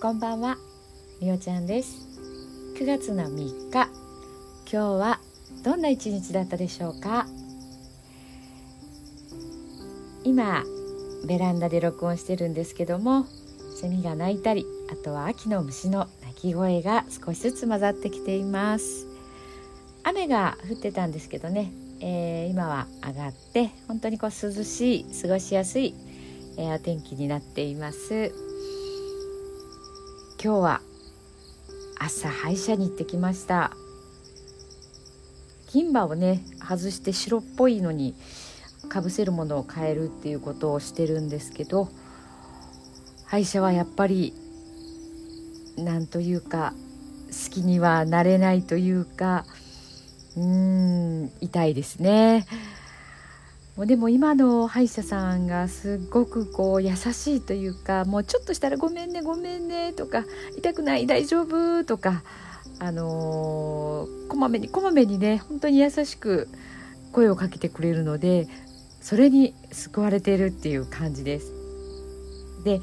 こんばんは。みおちゃんです。9月の3日今日はどんな一日だったでしょうか？今ベランダで録音してるんですけどもセミが鳴いたりあとは秋の虫の鳴き声が少しずつ混ざってきています。雨が降ってたんですけどね、えー、今は上がって本当にこう涼しい過ごしやすい、えー、お天気になっています。今日は朝歯医者に行ってきました銀歯をね外して白っぽいのにかぶせるものを変えるっていうことをしてるんですけど歯医者はやっぱりなんというか好きにはなれないというかうーん痛いですね。もうでも今の歯医者さんがすっごくこう優しいというかもうちょっとしたら「ごめんねごめんね」とか「痛くない大丈夫」とかあのー、こまめにこまめにね本当に優しく声をかけてくれるのでそれに救われているっていう感じです。で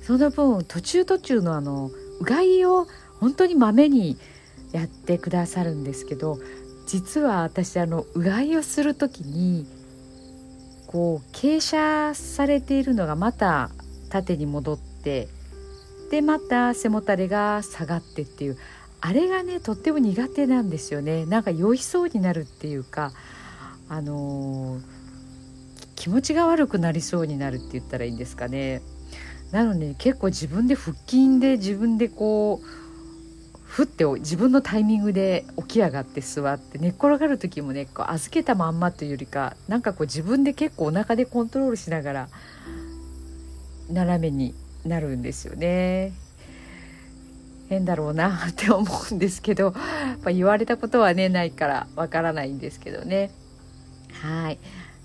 その分途中途中のあのうがいを本当にまめにやってくださるんですけど実は私あのうがいをする時にこう傾斜されているのがまた縦に戻ってでまた背もたれが下がってっていうあれがねとっても苦手なんですよね。なんか酔いそうになるっていうかあのー、気持ちが悪くなりそうになるって言ったらいいんですかね。なので結構自分で腹筋で自分でこうふって自分のタイミングで起き上がって座って寝っ転がる時もねこう預けたまんまというよりかなんかこう自分で結構お腹でコントロールしながら斜めになるんですよね。変だろうなって思うんですけど、まあ、言われたことはねないからわからないんですけどね。はい、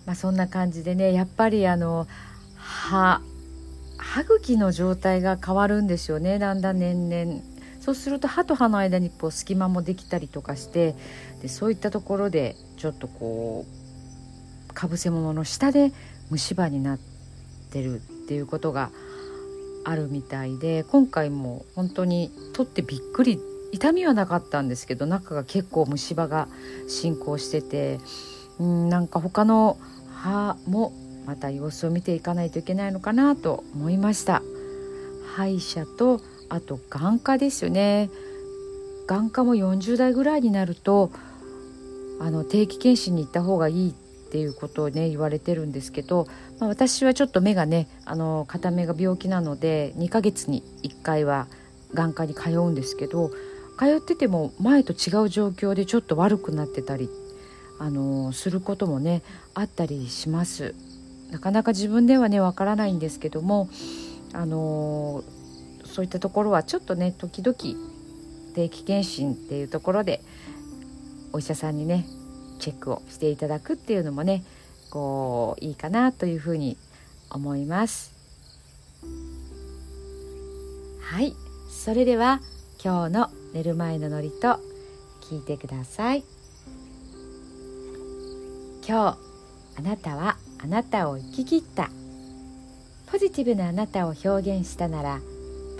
まあ、そんな感じでねやっぱりあの歯歯茎の状態が変わるんですよね。だんだん年々。そうすると歯と歯の間にこう隙間もできたりとかしてでそういったところでちょっとこうかぶせ物の下で虫歯になってるっていうことがあるみたいで今回も本当に取ってびっくり痛みはなかったんですけど中が結構虫歯が進行しててうんなんか他の歯もまた様子を見ていかないといけないのかなと思いました。歯医者とあと眼科ですよね眼科も40代ぐらいになるとあの定期検診に行った方がいいっていうことをね言われてるんですけど、まあ、私はちょっと目がねあの片目が病気なので2ヶ月に1回は眼科に通うんですけど通ってても前と違う状況でちょっと悪くなってたりあのすることもねあったりします。なかなか自分ではねわからないんですけどもあのそういったところはちょっとね時々定期検診っていうところでお医者さんにねチェックをしていただくっていうのもねこういいかなというふうに思います。はい。それでは今日の寝る前のノリと聞いてください。今日あなたはあなたを生き切った。ポジティブなあなたを表現したなら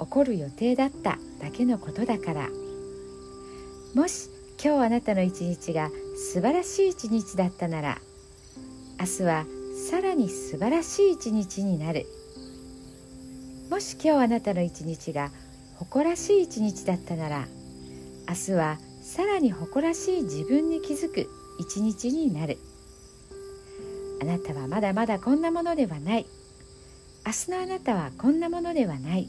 起こる予定だっただけのことだから。もし今日あなたの一日が素晴らしい一日だったなら明日はさらに素晴らしい一日になる。もし今日あなたの一日が誇らしい一日だったなら明日はさらに誇らしい自分に気づく一日になる。あなたはまだまだこんなものではない。明日のあなたはこんなものではない。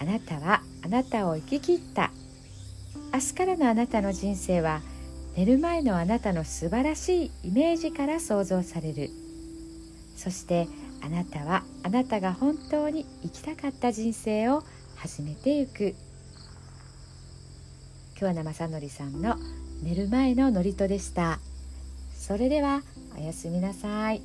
あなたはあなたを生き切った。明日からのあなたの人生は寝る前のあなたの素晴らしいイメージから想像される。そしてあなたはあなたが本当に生きたかった人生を始めていく。桑名正則さんの寝る前の祝詞でした。それではおやすみなさい。